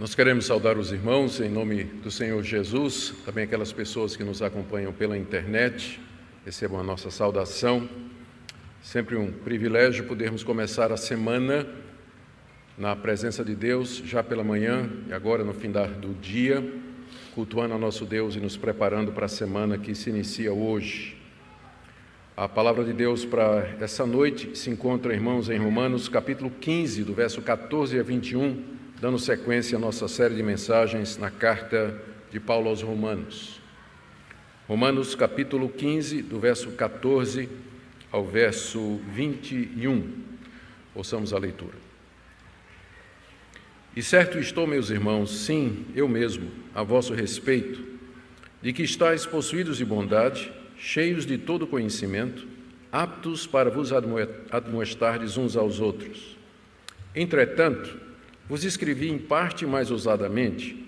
Nós queremos saudar os irmãos em nome do Senhor Jesus, também aquelas pessoas que nos acompanham pela internet, recebam a nossa saudação. Sempre um privilégio podermos começar a semana na presença de Deus, já pela manhã e agora no fim do dia, cultuando a nosso Deus e nos preparando para a semana que se inicia hoje. A palavra de Deus para essa noite se encontra, irmãos, em Romanos capítulo 15, do verso 14 a 21 dando sequência à nossa série de mensagens na carta de Paulo aos Romanos. Romanos capítulo 15, do verso 14 ao verso 21. Ouçamos a leitura. E certo estou, meus irmãos, sim, eu mesmo, a vosso respeito, de que estáis possuídos de bondade, cheios de todo conhecimento, aptos para vos admoestardes uns aos outros. Entretanto, vos escrevi em parte mais ousadamente,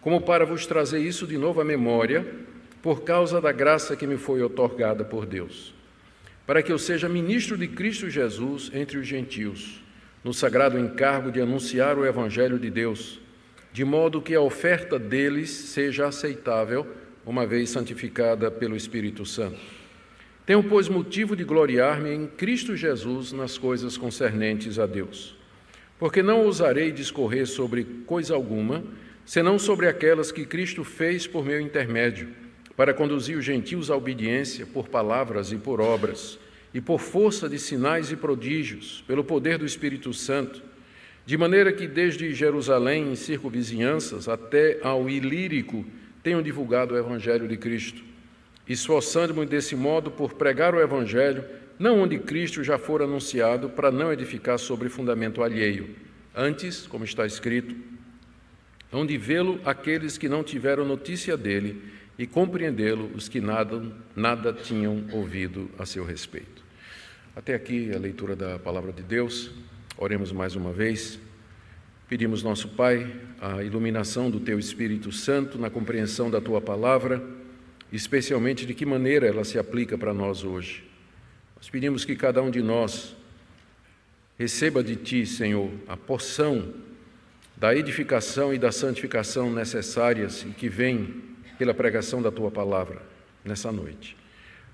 como para vos trazer isso de novo à memória, por causa da graça que me foi otorgada por Deus, para que eu seja ministro de Cristo Jesus entre os gentios, no sagrado encargo de anunciar o Evangelho de Deus, de modo que a oferta deles seja aceitável, uma vez santificada pelo Espírito Santo. Tenho, pois, motivo de gloriar-me em Cristo Jesus nas coisas concernentes a Deus porque não ousarei discorrer sobre coisa alguma, senão sobre aquelas que Cristo fez por meu intermédio, para conduzir os gentios à obediência por palavras e por obras, e por força de sinais e prodígios, pelo poder do Espírito Santo, de maneira que desde Jerusalém e circunvizinhanças até ao Ilírico tenham divulgado o Evangelho de Cristo, esforçando-me desse modo por pregar o Evangelho não onde Cristo já for anunciado, para não edificar sobre fundamento alheio. Antes, como está escrito, onde vê-lo aqueles que não tiveram notícia dele e compreendê-lo os que nada, nada tinham ouvido a seu respeito. Até aqui a leitura da palavra de Deus. Oremos mais uma vez. Pedimos, nosso Pai, a iluminação do Teu Espírito Santo na compreensão da Tua palavra, especialmente de que maneira ela se aplica para nós hoje. Nós pedimos que cada um de nós receba de Ti, Senhor, a porção da edificação e da santificação necessárias e que vem pela pregação da Tua palavra nessa noite.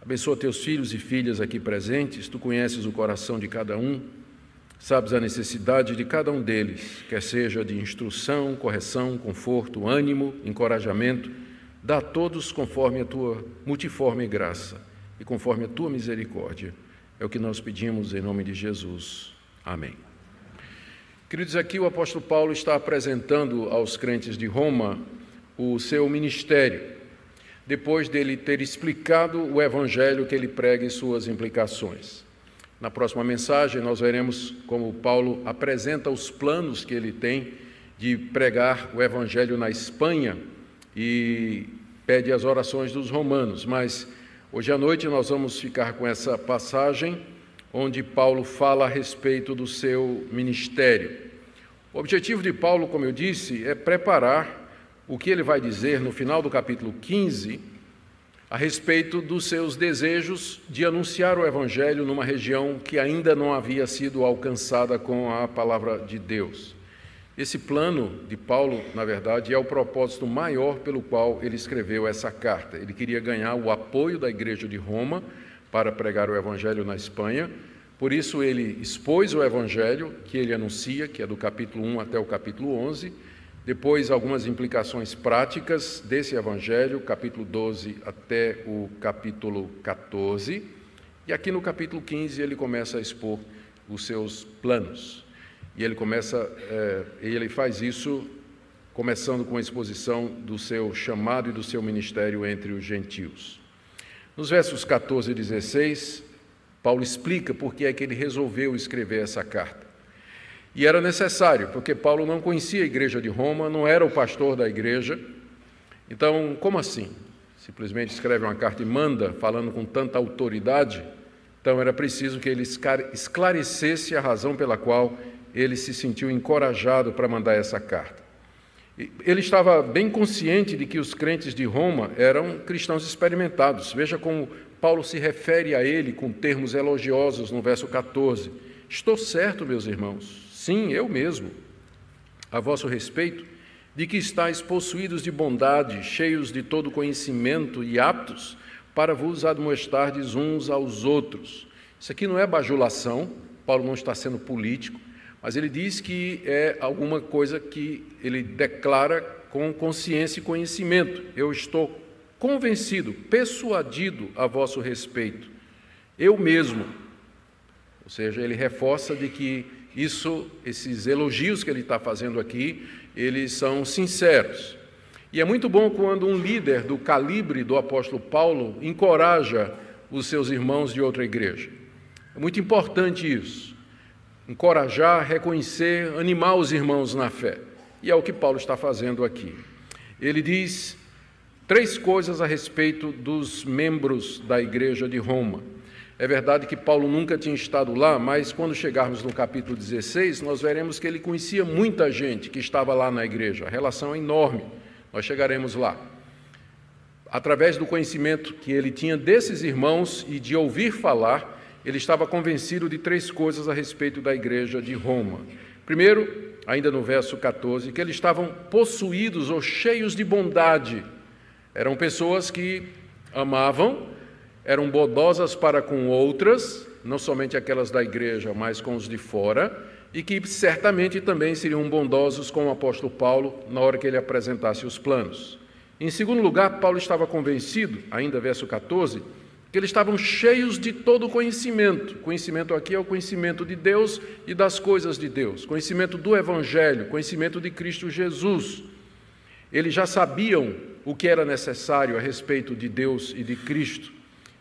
Abençoa teus filhos e filhas aqui presentes, tu conheces o coração de cada um, sabes a necessidade de cada um deles, quer seja de instrução, correção, conforto, ânimo, encorajamento, dá a todos conforme a tua multiforme graça e conforme a tua misericórdia. É o que nós pedimos em nome de Jesus. Amém. Queridos, aqui o apóstolo Paulo está apresentando aos crentes de Roma o seu ministério, depois dele ter explicado o evangelho que ele prega e suas implicações. Na próxima mensagem, nós veremos como Paulo apresenta os planos que ele tem de pregar o evangelho na Espanha e pede as orações dos romanos, mas Hoje à noite nós vamos ficar com essa passagem onde Paulo fala a respeito do seu ministério. O objetivo de Paulo, como eu disse, é preparar o que ele vai dizer no final do capítulo 15 a respeito dos seus desejos de anunciar o evangelho numa região que ainda não havia sido alcançada com a palavra de Deus. Esse plano de Paulo, na verdade, é o propósito maior pelo qual ele escreveu essa carta. Ele queria ganhar o apoio da Igreja de Roma para pregar o Evangelho na Espanha. Por isso, ele expôs o Evangelho que ele anuncia, que é do capítulo 1 até o capítulo 11. Depois, algumas implicações práticas desse Evangelho, capítulo 12 até o capítulo 14. E aqui no capítulo 15 ele começa a expor os seus planos. E ele começa, é, ele faz isso começando com a exposição do seu chamado e do seu ministério entre os gentios. Nos versos 14 e 16, Paulo explica por que é que ele resolveu escrever essa carta. E era necessário, porque Paulo não conhecia a igreja de Roma, não era o pastor da igreja. Então, como assim? Simplesmente escreve uma carta e manda, falando com tanta autoridade. Então, era preciso que ele esclarecesse a razão pela qual ele se sentiu encorajado para mandar essa carta. Ele estava bem consciente de que os crentes de Roma eram cristãos experimentados. Veja como Paulo se refere a ele com termos elogiosos no verso 14. Estou certo, meus irmãos, sim, eu mesmo, a vosso respeito, de que estáis possuídos de bondade, cheios de todo conhecimento e aptos para vos admoestardes uns aos outros. Isso aqui não é bajulação, Paulo não está sendo político, mas ele diz que é alguma coisa que ele declara com consciência e conhecimento. Eu estou convencido, persuadido a vosso respeito. Eu mesmo. Ou seja, ele reforça de que isso, esses elogios que ele está fazendo aqui, eles são sinceros. E é muito bom quando um líder do calibre do apóstolo Paulo encoraja os seus irmãos de outra igreja. É muito importante isso. Encorajar, reconhecer, animar os irmãos na fé. E é o que Paulo está fazendo aqui. Ele diz três coisas a respeito dos membros da igreja de Roma. É verdade que Paulo nunca tinha estado lá, mas quando chegarmos no capítulo 16, nós veremos que ele conhecia muita gente que estava lá na igreja. A relação é enorme. Nós chegaremos lá. Através do conhecimento que ele tinha desses irmãos e de ouvir falar, ele estava convencido de três coisas a respeito da igreja de Roma. Primeiro, ainda no verso 14, que eles estavam possuídos ou cheios de bondade. Eram pessoas que amavam, eram bondosas para com outras, não somente aquelas da igreja, mas com os de fora, e que certamente também seriam bondosos com o apóstolo Paulo na hora que ele apresentasse os planos. Em segundo lugar, Paulo estava convencido, ainda verso 14, que eles estavam cheios de todo conhecimento. Conhecimento aqui é o conhecimento de Deus e das coisas de Deus, conhecimento do Evangelho, conhecimento de Cristo Jesus. Eles já sabiam o que era necessário a respeito de Deus e de Cristo.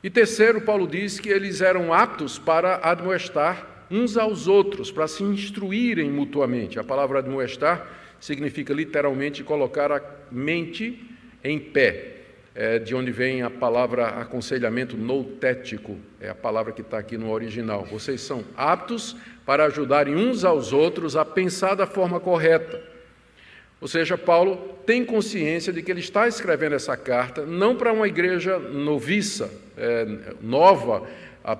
E terceiro, Paulo diz que eles eram aptos para admoestar uns aos outros, para se instruírem mutuamente. A palavra admoestar significa literalmente colocar a mente em pé, é de onde vem a palavra aconselhamento noutético, é a palavra que está aqui no original. Vocês são aptos para ajudarem uns aos outros a pensar da forma correta. Ou seja, Paulo tem consciência de que ele está escrevendo essa carta não para uma igreja noviça, é, nova,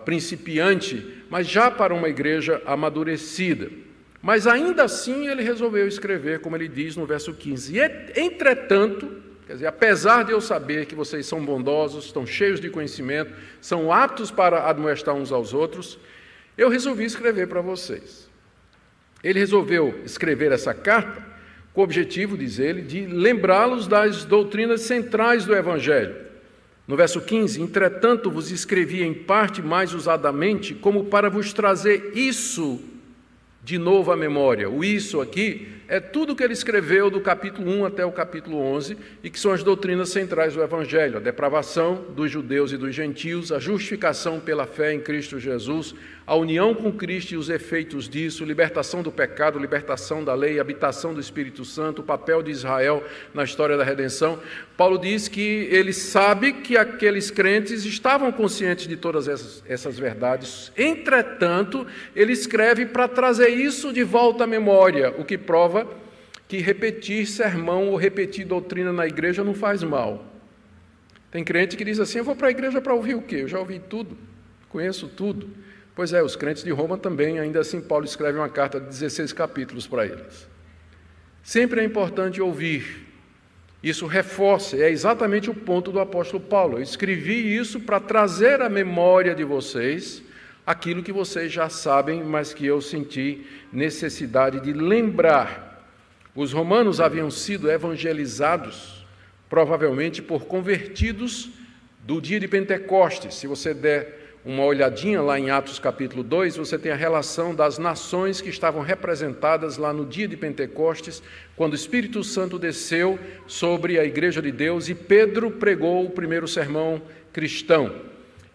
principiante, mas já para uma igreja amadurecida. Mas ainda assim ele resolveu escrever, como ele diz no verso 15: e, entretanto, quer dizer, apesar de eu saber que vocês são bondosos, estão cheios de conhecimento, são aptos para admoestar uns aos outros, eu resolvi escrever para vocês. Ele resolveu escrever essa carta com o objetivo, diz ele, de lembrá-los das doutrinas centrais do Evangelho no verso 15: Entretanto vos escrevi em parte mais usadamente, como para vos trazer isso de novo à memória. O isso aqui é tudo que ele escreveu do capítulo 1 até o capítulo 11 e que são as doutrinas centrais do Evangelho: a depravação dos judeus e dos gentios, a justificação pela fé em Cristo Jesus, a união com Cristo e os efeitos disso, libertação do pecado, libertação da lei, habitação do Espírito Santo, o papel de Israel na história da redenção. Paulo diz que ele sabe que aqueles crentes estavam conscientes de todas essas, essas verdades, entretanto, ele escreve para trazer isso de volta à memória, o que prova que repetir sermão ou repetir doutrina na igreja não faz mal. Tem crente que diz assim: Eu vou para a igreja para ouvir o quê? Eu já ouvi tudo, conheço tudo. Pois é, os crentes de Roma também, ainda assim, Paulo escreve uma carta de 16 capítulos para eles. Sempre é importante ouvir. Isso reforça, é exatamente o ponto do apóstolo Paulo. Eu escrevi isso para trazer à memória de vocês aquilo que vocês já sabem, mas que eu senti necessidade de lembrar. Os romanos haviam sido evangelizados, provavelmente por convertidos do dia de Pentecostes. Se você der uma olhadinha lá em Atos capítulo 2, você tem a relação das nações que estavam representadas lá no dia de Pentecostes, quando o Espírito Santo desceu sobre a igreja de Deus e Pedro pregou o primeiro sermão cristão.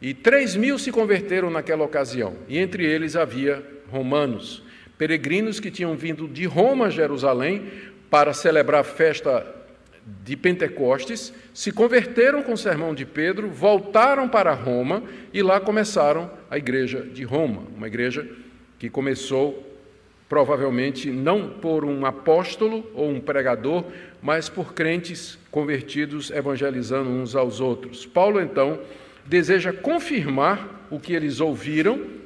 E três mil se converteram naquela ocasião, e entre eles havia romanos, peregrinos que tinham vindo de Roma a Jerusalém para celebrar a festa de Pentecostes, se converteram com o sermão de Pedro, voltaram para Roma e lá começaram a igreja de Roma, uma igreja que começou provavelmente não por um apóstolo ou um pregador, mas por crentes convertidos evangelizando uns aos outros. Paulo então deseja confirmar o que eles ouviram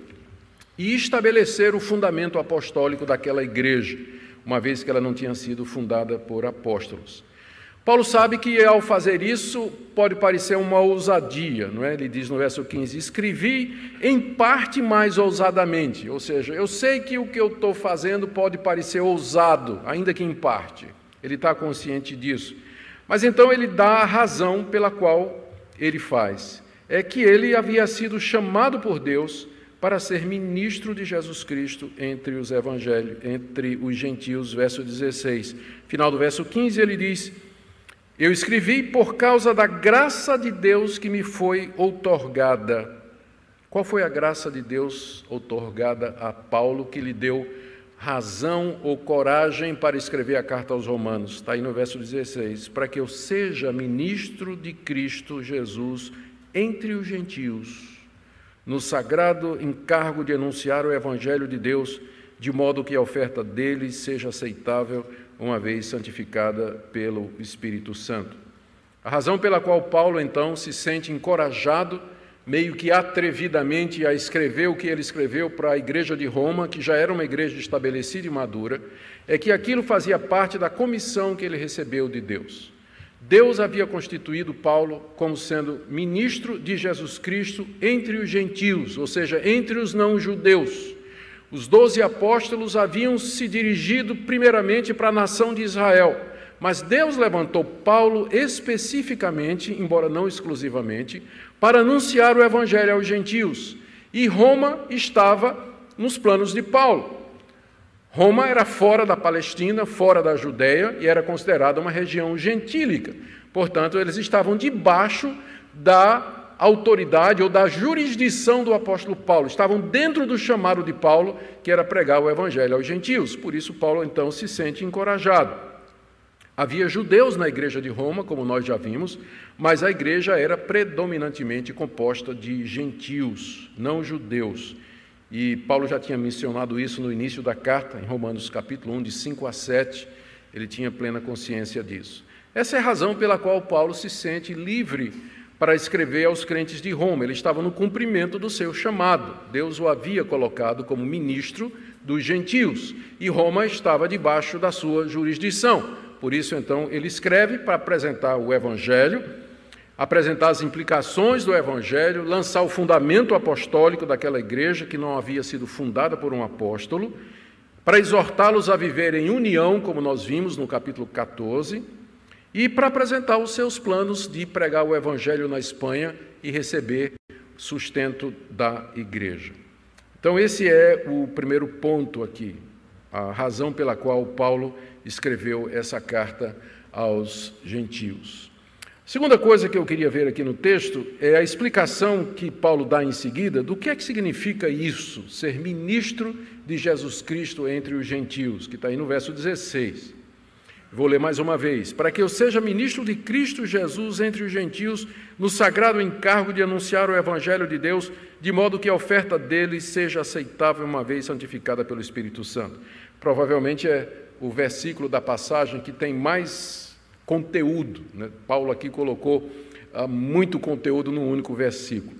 e estabelecer o fundamento apostólico daquela igreja. uma vez que ela não tinha sido fundada por apóstolos. Paulo sabe que ao fazer isso pode parecer uma ousadia, não é? Ele diz no verso 15: Escrevi em parte mais ousadamente, ou seja, eu sei que o que eu estou fazendo pode parecer ousado, ainda que em parte. Ele está consciente disso. Mas então ele dá a razão pela qual ele faz. É que ele havia sido chamado por Deus para ser ministro de Jesus Cristo entre os evangelhos, entre os gentios, verso 16. Final do verso 15 ele diz: eu escrevi por causa da graça de Deus que me foi outorgada. Qual foi a graça de Deus outorgada a Paulo que lhe deu razão ou coragem para escrever a carta aos Romanos? Está aí no verso 16: para que eu seja ministro de Cristo Jesus entre os gentios, no sagrado encargo de anunciar o Evangelho de Deus, de modo que a oferta deles seja aceitável uma vez santificada pelo Espírito Santo. A razão pela qual Paulo então se sente encorajado, meio que atrevidamente, a escrever o que ele escreveu para a igreja de Roma, que já era uma igreja estabelecida e madura, é que aquilo fazia parte da comissão que ele recebeu de Deus. Deus havia constituído Paulo como sendo ministro de Jesus Cristo entre os gentios, ou seja, entre os não-judeus. Os doze apóstolos haviam se dirigido primeiramente para a nação de Israel, mas Deus levantou Paulo especificamente, embora não exclusivamente, para anunciar o evangelho aos gentios. E Roma estava nos planos de Paulo. Roma era fora da Palestina, fora da Judéia e era considerada uma região gentílica. Portanto, eles estavam debaixo da autoridade ou da jurisdição do apóstolo Paulo, estavam dentro do chamado de Paulo, que era pregar o evangelho aos gentios. Por isso, Paulo então se sente encorajado. Havia judeus na igreja de Roma, como nós já vimos, mas a igreja era predominantemente composta de gentios, não judeus. E Paulo já tinha mencionado isso no início da carta, em Romanos capítulo 1, de 5 a 7, ele tinha plena consciência disso. Essa é a razão pela qual Paulo se sente livre para escrever aos crentes de Roma. Ele estava no cumprimento do seu chamado. Deus o havia colocado como ministro dos gentios e Roma estava debaixo da sua jurisdição. Por isso, então, ele escreve para apresentar o evangelho, apresentar as implicações do evangelho, lançar o fundamento apostólico daquela igreja que não havia sido fundada por um apóstolo, para exortá-los a viver em união, como nós vimos no capítulo 14 e para apresentar os seus planos de pregar o Evangelho na Espanha e receber sustento da igreja. Então, esse é o primeiro ponto aqui, a razão pela qual Paulo escreveu essa carta aos gentios. Segunda coisa que eu queria ver aqui no texto é a explicação que Paulo dá em seguida do que é que significa isso, ser ministro de Jesus Cristo entre os gentios, que está aí no verso 16. Vou ler mais uma vez. Para que eu seja ministro de Cristo Jesus entre os gentios, no sagrado encargo de anunciar o Evangelho de Deus, de modo que a oferta deles seja aceitável uma vez santificada pelo Espírito Santo. Provavelmente é o versículo da passagem que tem mais conteúdo. Né? Paulo aqui colocou ah, muito conteúdo num único versículo.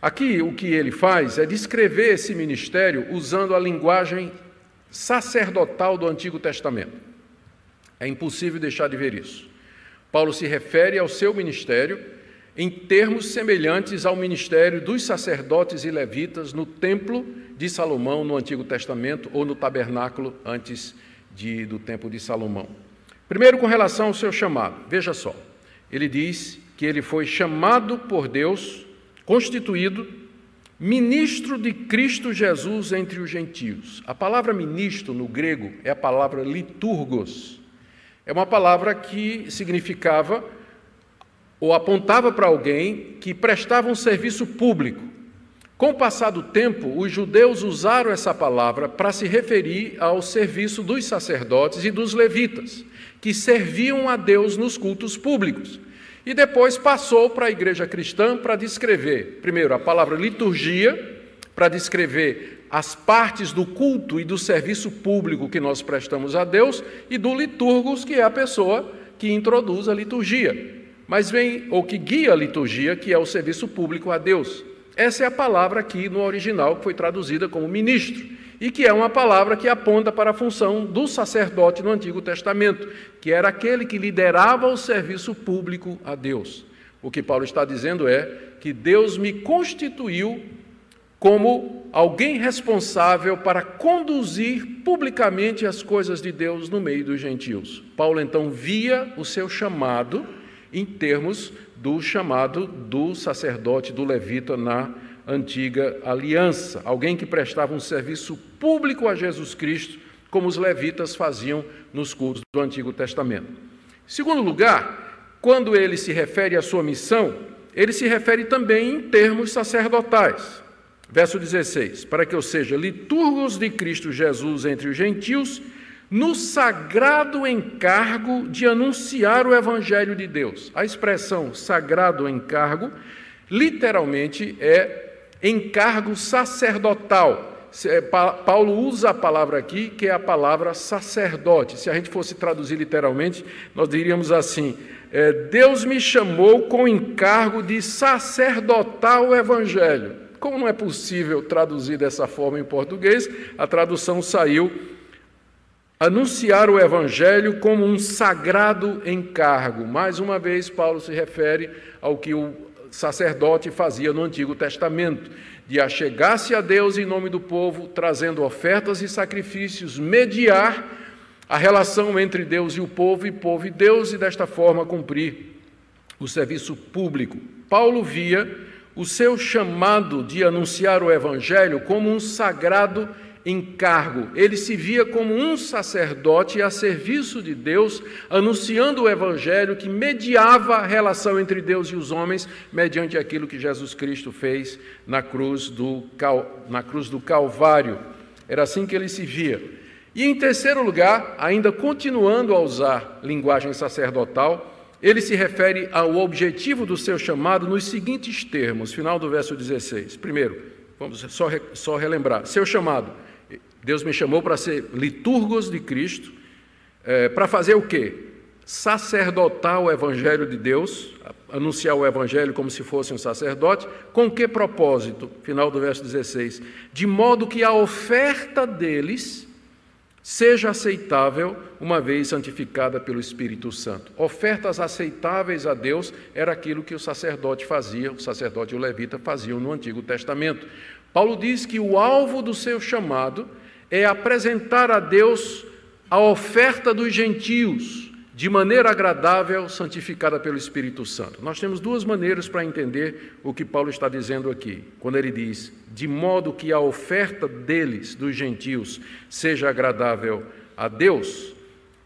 Aqui o que ele faz é descrever esse ministério usando a linguagem sacerdotal do Antigo Testamento. É impossível deixar de ver isso. Paulo se refere ao seu ministério em termos semelhantes ao ministério dos sacerdotes e levitas no templo de Salomão no Antigo Testamento ou no tabernáculo antes de, do templo de Salomão. Primeiro, com relação ao seu chamado, veja só, ele diz que ele foi chamado por Deus, constituído ministro de Cristo Jesus entre os gentios. A palavra ministro no grego é a palavra liturgos é uma palavra que significava ou apontava para alguém que prestava um serviço público. Com o passar do tempo, os judeus usaram essa palavra para se referir ao serviço dos sacerdotes e dos levitas, que serviam a Deus nos cultos públicos. E depois passou para a igreja cristã para descrever, primeiro, a palavra liturgia, para descrever as partes do culto e do serviço público que nós prestamos a Deus e do liturgos, que é a pessoa que introduz a liturgia. Mas vem, ou que guia a liturgia, que é o serviço público a Deus. Essa é a palavra aqui no original que foi traduzida como ministro e que é uma palavra que aponta para a função do sacerdote no Antigo Testamento, que era aquele que liderava o serviço público a Deus. O que Paulo está dizendo é que Deus me constituiu como alguém responsável para conduzir publicamente as coisas de Deus no meio dos gentios. Paulo então via o seu chamado em termos do chamado do sacerdote, do levita na antiga aliança, alguém que prestava um serviço público a Jesus Cristo, como os levitas faziam nos cultos do Antigo Testamento. Em segundo lugar, quando ele se refere à sua missão, ele se refere também em termos sacerdotais. Verso 16: Para que eu seja liturgos de Cristo Jesus entre os gentios, no sagrado encargo de anunciar o Evangelho de Deus. A expressão sagrado encargo, literalmente, é encargo sacerdotal. É, Paulo usa a palavra aqui, que é a palavra sacerdote. Se a gente fosse traduzir literalmente, nós diríamos assim: é, Deus me chamou com encargo de sacerdotar o evangelho. Como não é possível traduzir dessa forma em português, a tradução saiu anunciar o evangelho como um sagrado encargo. Mais uma vez, Paulo se refere ao que o sacerdote fazia no Antigo Testamento, de achegar-se a Deus em nome do povo, trazendo ofertas e sacrifícios, mediar a relação entre Deus e o povo, e povo e Deus, e desta forma cumprir o serviço público. Paulo via o seu chamado de anunciar o Evangelho como um sagrado encargo. Ele se via como um sacerdote a serviço de Deus, anunciando o evangelho que mediava a relação entre Deus e os homens mediante aquilo que Jesus Cristo fez na cruz do, Cal... na cruz do Calvário. Era assim que ele se via. E em terceiro lugar, ainda continuando a usar linguagem sacerdotal, ele se refere ao objetivo do seu chamado nos seguintes termos, final do verso 16. Primeiro, vamos só, só relembrar: seu chamado Deus me chamou para ser liturgos de Cristo, é, para fazer o quê? Sacerdotar o Evangelho de Deus, anunciar o Evangelho como se fosse um sacerdote, com que propósito? Final do verso 16: de modo que a oferta deles seja aceitável, uma vez santificada pelo Espírito Santo. Ofertas aceitáveis a Deus era aquilo que o sacerdote fazia, o sacerdote e o levita faziam no Antigo Testamento. Paulo diz que o alvo do seu chamado é apresentar a Deus a oferta dos gentios, de maneira agradável, santificada pelo Espírito Santo. Nós temos duas maneiras para entender o que Paulo está dizendo aqui, quando ele diz: de modo que a oferta deles, dos gentios, seja agradável a Deus.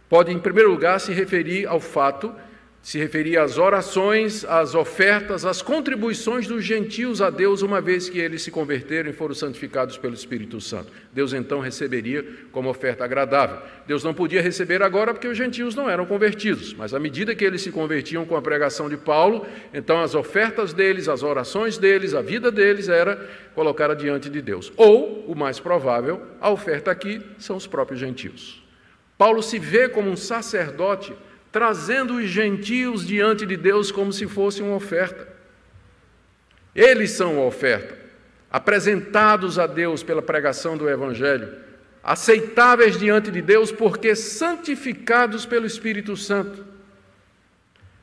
Pode, em primeiro lugar, se referir ao fato se referia às orações, às ofertas, às contribuições dos gentios a Deus, uma vez que eles se converteram e foram santificados pelo Espírito Santo. Deus então receberia como oferta agradável. Deus não podia receber agora porque os gentios não eram convertidos, mas à medida que eles se convertiam com a pregação de Paulo, então as ofertas deles, as orações deles, a vida deles era colocada diante de Deus. Ou, o mais provável, a oferta aqui são os próprios gentios. Paulo se vê como um sacerdote trazendo os gentios diante de Deus como se fosse uma oferta. Eles são a oferta, apresentados a Deus pela pregação do Evangelho, aceitáveis diante de Deus porque santificados pelo Espírito Santo.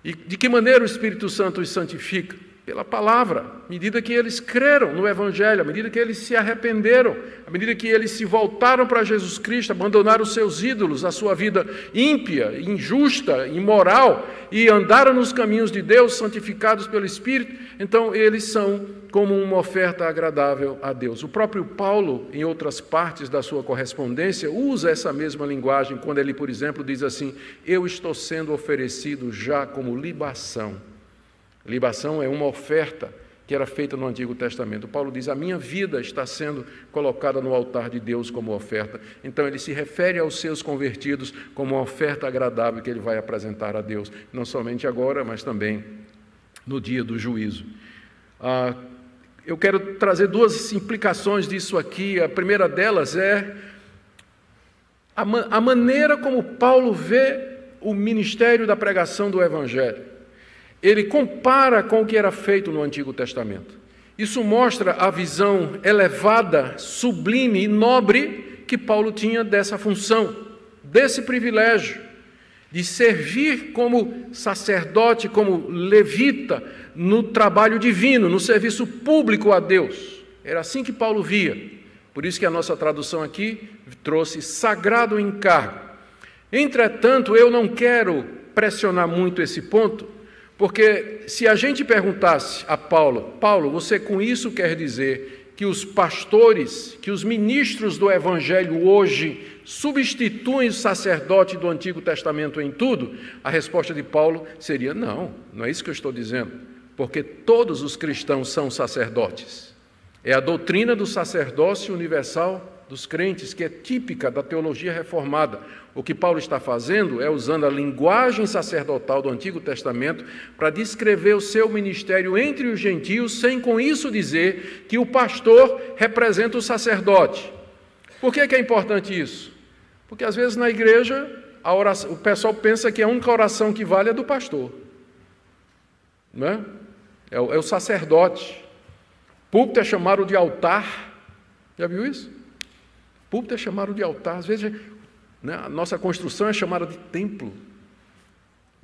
E de que maneira o Espírito Santo os santifica? Pela palavra, à medida que eles creram no Evangelho, à medida que eles se arrependeram, à medida que eles se voltaram para Jesus Cristo, abandonaram os seus ídolos, a sua vida ímpia, injusta, imoral, e andaram nos caminhos de Deus, santificados pelo Espírito, então eles são como uma oferta agradável a Deus. O próprio Paulo, em outras partes da sua correspondência, usa essa mesma linguagem quando ele, por exemplo, diz assim: Eu estou sendo oferecido já como libação Libação é uma oferta que era feita no Antigo Testamento. Paulo diz: A minha vida está sendo colocada no altar de Deus como oferta. Então, ele se refere aos seus convertidos como uma oferta agradável que ele vai apresentar a Deus, não somente agora, mas também no dia do juízo. Ah, eu quero trazer duas implicações disso aqui. A primeira delas é a, a maneira como Paulo vê o ministério da pregação do Evangelho ele compara com o que era feito no Antigo Testamento. Isso mostra a visão elevada, sublime e nobre que Paulo tinha dessa função, desse privilégio de servir como sacerdote, como levita no trabalho divino, no serviço público a Deus. Era assim que Paulo via. Por isso que a nossa tradução aqui trouxe sagrado encargo. Entretanto, eu não quero pressionar muito esse ponto, porque se a gente perguntasse a Paulo, Paulo, você com isso quer dizer que os pastores, que os ministros do evangelho hoje substituem o sacerdote do Antigo Testamento em tudo? A resposta de Paulo seria: não, não é isso que eu estou dizendo, porque todos os cristãos são sacerdotes. É a doutrina do sacerdócio universal dos crentes, que é típica da teologia reformada. O que Paulo está fazendo é usando a linguagem sacerdotal do Antigo Testamento para descrever o seu ministério entre os gentios, sem com isso dizer que o pastor representa o sacerdote. Por que, que é importante isso? Porque às vezes na igreja oração, o pessoal pensa que a única oração que vale é do pastor. Não é? É o, é o sacerdote. Púlpito é chamado de altar. Já viu isso? Púlpito é chamado de altar. Às vezes né, a nossa construção é chamada de templo.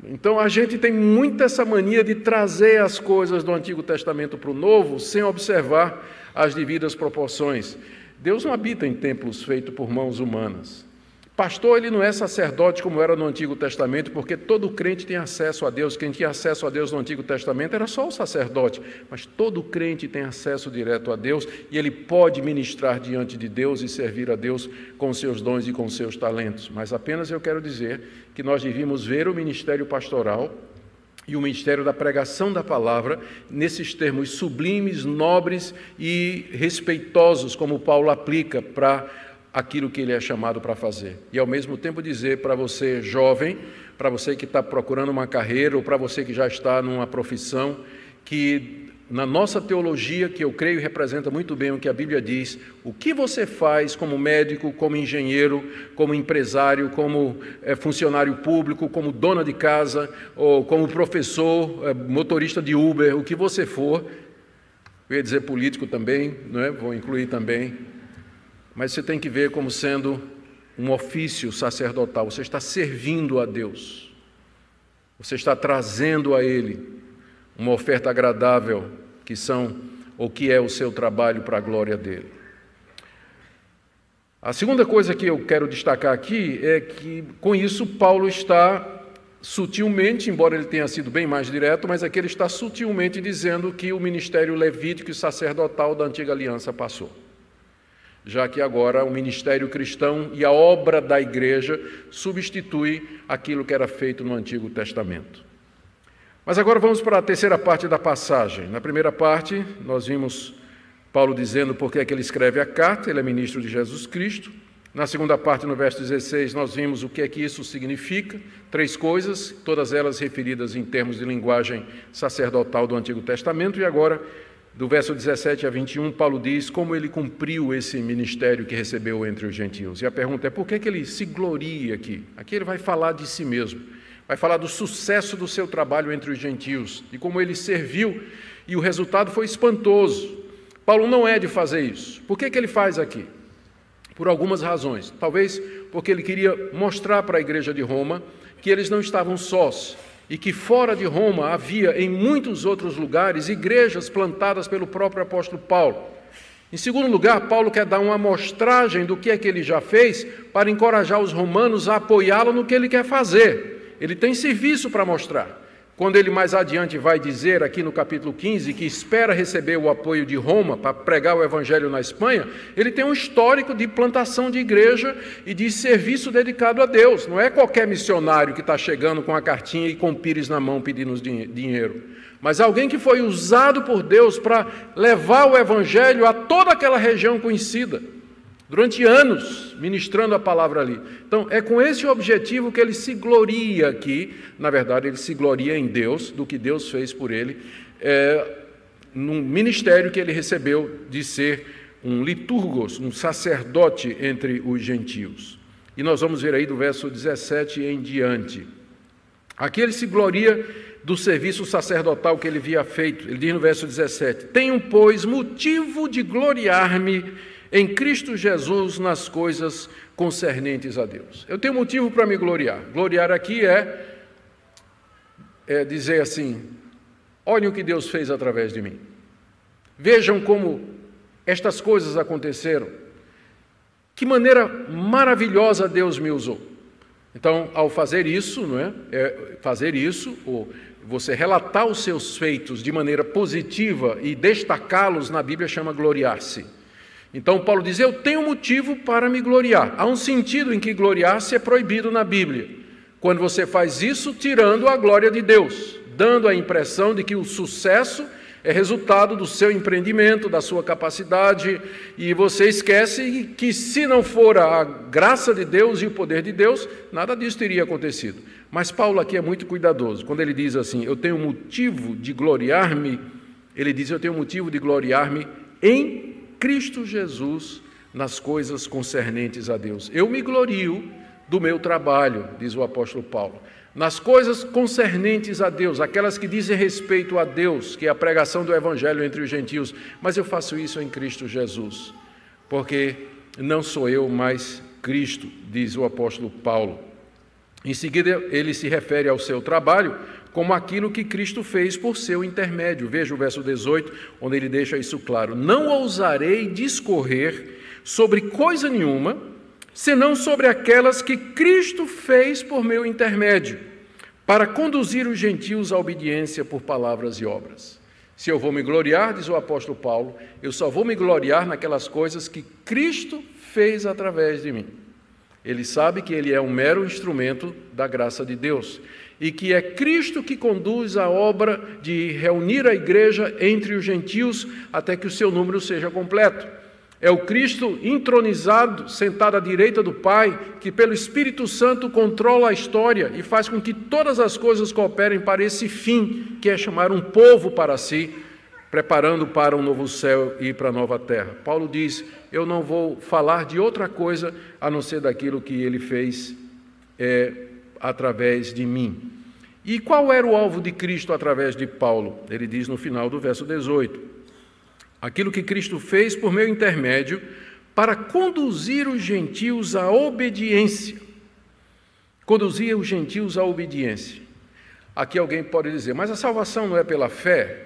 Então a gente tem muito essa mania de trazer as coisas do Antigo Testamento para o Novo sem observar as devidas proporções. Deus não habita em templos feitos por mãos humanas. Pastor, ele não é sacerdote como era no Antigo Testamento, porque todo crente tem acesso a Deus. Quem tinha acesso a Deus no Antigo Testamento era só o sacerdote, mas todo crente tem acesso direto a Deus e ele pode ministrar diante de Deus e servir a Deus com seus dons e com seus talentos. Mas apenas eu quero dizer que nós devíamos ver o ministério pastoral e o ministério da pregação da palavra nesses termos sublimes, nobres e respeitosos, como Paulo aplica para aquilo que ele é chamado para fazer. E ao mesmo tempo dizer para você jovem, para você que está procurando uma carreira ou para você que já está numa profissão, que na nossa teologia, que eu creio representa muito bem o que a Bíblia diz, o que você faz como médico, como engenheiro, como empresário, como é, funcionário público, como dona de casa, ou como professor, é, motorista de Uber, o que você for, eu ia dizer político também, não é? vou incluir também, mas você tem que ver como sendo um ofício sacerdotal. Você está servindo a Deus. Você está trazendo a Ele uma oferta agradável, que são ou que é o seu trabalho para a glória dele. A segunda coisa que eu quero destacar aqui é que, com isso, Paulo está sutilmente, embora ele tenha sido bem mais direto, mas aqui ele está sutilmente dizendo que o ministério levítico e sacerdotal da antiga aliança passou já que agora o ministério cristão e a obra da igreja substitui aquilo que era feito no Antigo Testamento. Mas agora vamos para a terceira parte da passagem. Na primeira parte, nós vimos Paulo dizendo por que é que ele escreve a carta, ele é ministro de Jesus Cristo. Na segunda parte, no verso 16, nós vimos o que é que isso significa, três coisas, todas elas referidas em termos de linguagem sacerdotal do Antigo Testamento, e agora do verso 17 a 21, Paulo diz como ele cumpriu esse ministério que recebeu entre os gentios. E a pergunta é por que, que ele se gloria aqui? Aqui ele vai falar de si mesmo, vai falar do sucesso do seu trabalho entre os gentios, de como ele serviu e o resultado foi espantoso. Paulo não é de fazer isso. Por que, que ele faz aqui? Por algumas razões. Talvez porque ele queria mostrar para a igreja de Roma que eles não estavam sós, e que fora de Roma havia em muitos outros lugares igrejas plantadas pelo próprio apóstolo Paulo. Em segundo lugar, Paulo quer dar uma amostragem do que é que ele já fez para encorajar os romanos a apoiá-lo no que ele quer fazer. Ele tem serviço para mostrar. Quando ele mais adiante vai dizer aqui no capítulo 15 que espera receber o apoio de Roma para pregar o evangelho na Espanha, ele tem um histórico de plantação de igreja e de serviço dedicado a Deus. Não é qualquer missionário que está chegando com a cartinha e com o pires na mão pedindo dinheiro, mas alguém que foi usado por Deus para levar o evangelho a toda aquela região conhecida durante anos ministrando a palavra ali. Então, é com esse objetivo que ele se gloria aqui, na verdade, ele se gloria em Deus, do que Deus fez por ele, é, num ministério que ele recebeu de ser um liturgos, um sacerdote entre os gentios. E nós vamos ver aí do verso 17 em diante. Aqui ele se gloria do serviço sacerdotal que ele havia feito. Ele diz no verso 17: Tenho, pois, motivo de gloriar-me em Cristo Jesus nas coisas concernentes a Deus. Eu tenho motivo para me gloriar. Gloriar aqui é, é dizer assim: olhem o que Deus fez através de mim. Vejam como estas coisas aconteceram. Que maneira maravilhosa Deus me usou. Então, ao fazer isso, não é? é fazer isso, ou você relatar os seus feitos de maneira positiva e destacá-los na Bíblia chama gloriar-se. Então Paulo diz: Eu tenho motivo para me gloriar. Há um sentido em que gloriar-se é proibido na Bíblia. Quando você faz isso, tirando a glória de Deus, dando a impressão de que o sucesso é resultado do seu empreendimento, da sua capacidade, e você esquece que se não for a graça de Deus e o poder de Deus, nada disso teria acontecido. Mas Paulo aqui é muito cuidadoso. Quando ele diz assim, eu tenho motivo de gloriar-me, ele diz, eu tenho motivo de gloriar-me em Cristo Jesus nas coisas concernentes a Deus. Eu me glorio do meu trabalho, diz o apóstolo Paulo, nas coisas concernentes a Deus, aquelas que dizem respeito a Deus, que é a pregação do evangelho entre os gentios, mas eu faço isso em Cristo Jesus, porque não sou eu, mas Cristo, diz o apóstolo Paulo. Em seguida, ele se refere ao seu trabalho como aquilo que Cristo fez por seu intermédio. Veja o verso 18, onde ele deixa isso claro: Não ousarei discorrer sobre coisa nenhuma, senão sobre aquelas que Cristo fez por meu intermédio, para conduzir os gentios à obediência por palavras e obras. Se eu vou me gloriar, diz o apóstolo Paulo, eu só vou me gloriar naquelas coisas que Cristo fez através de mim. Ele sabe que ele é um mero instrumento da graça de Deus e que é Cristo que conduz a obra de reunir a igreja entre os gentios até que o seu número seja completo. É o Cristo entronizado, sentado à direita do Pai, que pelo Espírito Santo controla a história e faz com que todas as coisas cooperem para esse fim, que é chamar um povo para si, preparando para um novo céu e para a nova terra. Paulo diz: Eu não vou falar de outra coisa a não ser daquilo que ele fez é, através de mim. E qual era o alvo de Cristo através de Paulo? Ele diz no final do verso 18: Aquilo que Cristo fez por meu intermédio para conduzir os gentios à obediência. Conduzir os gentios à obediência. Aqui alguém pode dizer, mas a salvação não é pela fé?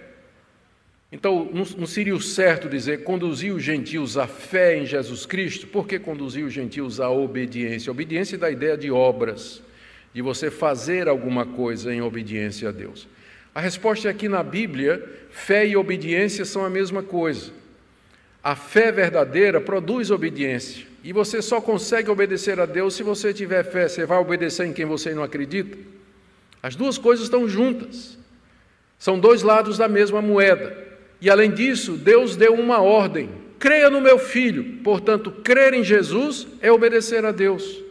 Então, não seria o certo dizer conduzir os gentios à fé em Jesus Cristo? Por que conduzir os gentios à obediência? Obediência dá a ideia de obras de você fazer alguma coisa em obediência a Deus? A resposta é aqui na Bíblia: fé e obediência são a mesma coisa. A fé verdadeira produz obediência. E você só consegue obedecer a Deus se você tiver fé. Você vai obedecer em quem você não acredita? As duas coisas estão juntas. São dois lados da mesma moeda. E além disso, Deus deu uma ordem: creia no meu filho. Portanto, crer em Jesus é obedecer a Deus.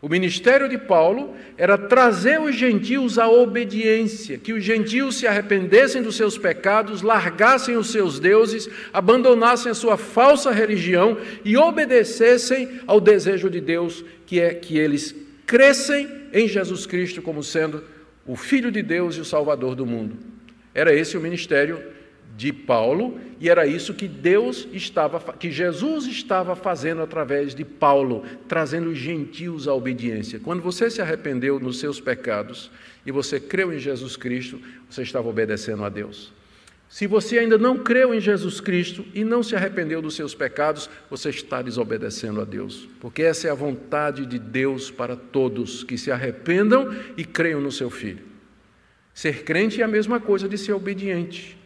O ministério de Paulo era trazer os gentios à obediência, que os gentios se arrependessem dos seus pecados, largassem os seus deuses, abandonassem a sua falsa religião e obedecessem ao desejo de Deus, que é que eles crescem em Jesus Cristo como sendo o Filho de Deus e o Salvador do mundo. Era esse o ministério de Paulo, e era isso que Deus estava, que Jesus estava fazendo através de Paulo, trazendo os gentios à obediência. Quando você se arrependeu nos seus pecados e você creu em Jesus Cristo, você estava obedecendo a Deus. Se você ainda não creu em Jesus Cristo e não se arrependeu dos seus pecados, você está desobedecendo a Deus, porque essa é a vontade de Deus para todos que se arrependam e creiam no seu Filho. Ser crente é a mesma coisa de ser obediente.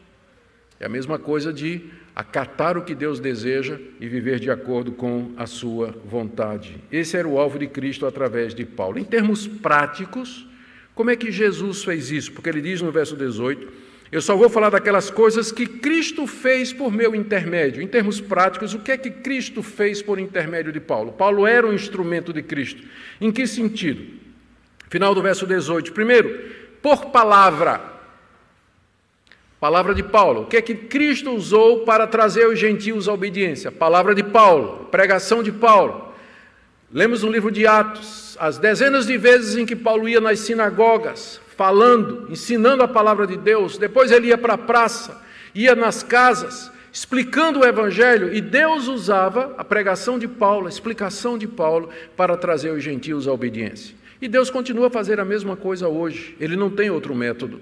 É a mesma coisa de acatar o que Deus deseja e viver de acordo com a sua vontade. Esse era o alvo de Cristo através de Paulo. Em termos práticos, como é que Jesus fez isso? Porque ele diz no verso 18: Eu só vou falar daquelas coisas que Cristo fez por meu intermédio. Em termos práticos, o que é que Cristo fez por intermédio de Paulo? Paulo era um instrumento de Cristo. Em que sentido? Final do verso 18. Primeiro, por palavra. Palavra de Paulo. O que é que Cristo usou para trazer os gentios à obediência? Palavra de Paulo, pregação de Paulo. Lemos no livro de Atos as dezenas de vezes em que Paulo ia nas sinagogas falando, ensinando a palavra de Deus. Depois ele ia para a praça, ia nas casas, explicando o Evangelho, e Deus usava a pregação de Paulo, a explicação de Paulo, para trazer os gentios à obediência. E Deus continua a fazer a mesma coisa hoje, ele não tem outro método.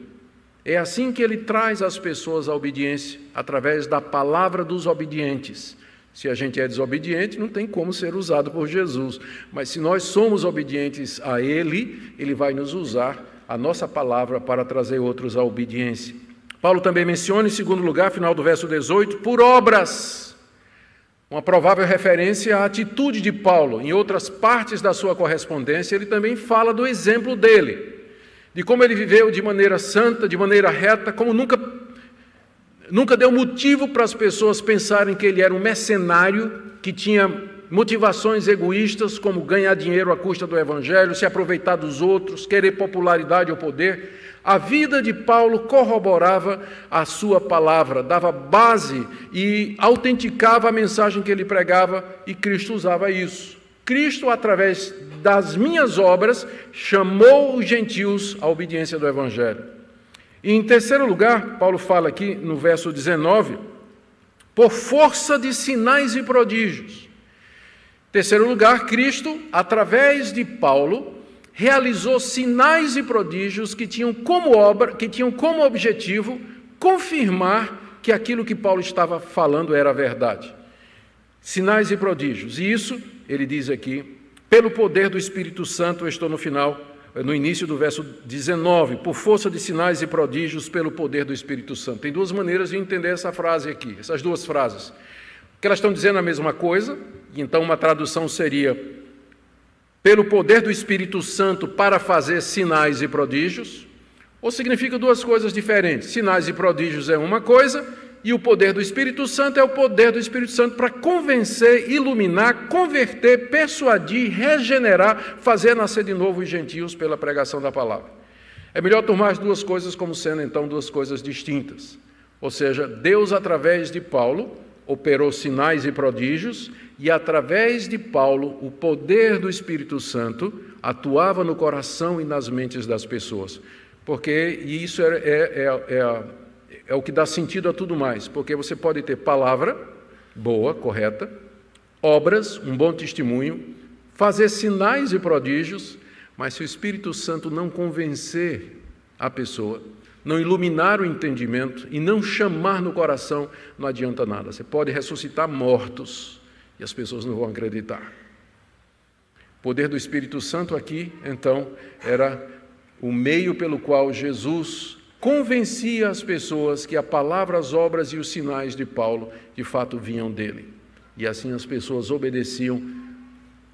É assim que ele traz as pessoas à obediência, através da palavra dos obedientes. Se a gente é desobediente, não tem como ser usado por Jesus. Mas se nós somos obedientes a Ele, Ele vai nos usar a nossa palavra para trazer outros à obediência. Paulo também menciona, em segundo lugar, final do verso 18, por obras. Uma provável referência à atitude de Paulo. Em outras partes da sua correspondência, ele também fala do exemplo dele, de como ele viveu de maneira santa, de maneira reta, como nunca nunca deu motivo para as pessoas pensarem que ele era um mercenário que tinha motivações egoístas, como ganhar dinheiro à custa do evangelho, se aproveitar dos outros, querer popularidade ou poder. A vida de Paulo corroborava a sua palavra, dava base e autenticava a mensagem que ele pregava, e Cristo usava isso. Cristo, através das minhas obras, chamou os gentios à obediência do evangelho. E em terceiro lugar, Paulo fala aqui no verso 19, por força de sinais e prodígios. Em terceiro lugar, Cristo, através de Paulo, realizou sinais e prodígios que tinham como obra, que tinham como objetivo confirmar que aquilo que Paulo estava falando era verdade. Sinais e prodígios. E isso, ele diz aqui, pelo poder do Espírito Santo, eu estou no final no início do verso 19, por força de sinais e prodígios pelo poder do Espírito Santo. Tem duas maneiras de entender essa frase aqui, essas duas frases. Que elas estão dizendo a mesma coisa, então uma tradução seria pelo poder do Espírito Santo para fazer sinais e prodígios, ou significa duas coisas diferentes. Sinais e prodígios é uma coisa, e o poder do Espírito Santo é o poder do Espírito Santo para convencer, iluminar, converter, persuadir, regenerar, fazer nascer de novo os gentios pela pregação da palavra. É melhor tomar as duas coisas como sendo então duas coisas distintas. Ou seja, Deus, através de Paulo, operou sinais e prodígios, e através de Paulo, o poder do Espírito Santo atuava no coração e nas mentes das pessoas. Porque isso é, é, é, é é o que dá sentido a tudo mais, porque você pode ter palavra boa, correta, obras, um bom testemunho, fazer sinais e prodígios, mas se o Espírito Santo não convencer a pessoa, não iluminar o entendimento e não chamar no coração, não adianta nada. Você pode ressuscitar mortos e as pessoas não vão acreditar. O poder do Espírito Santo aqui, então, era o meio pelo qual Jesus convencia as pessoas que a palavra, as obras e os sinais de Paulo de fato vinham dele. E assim as pessoas obedeciam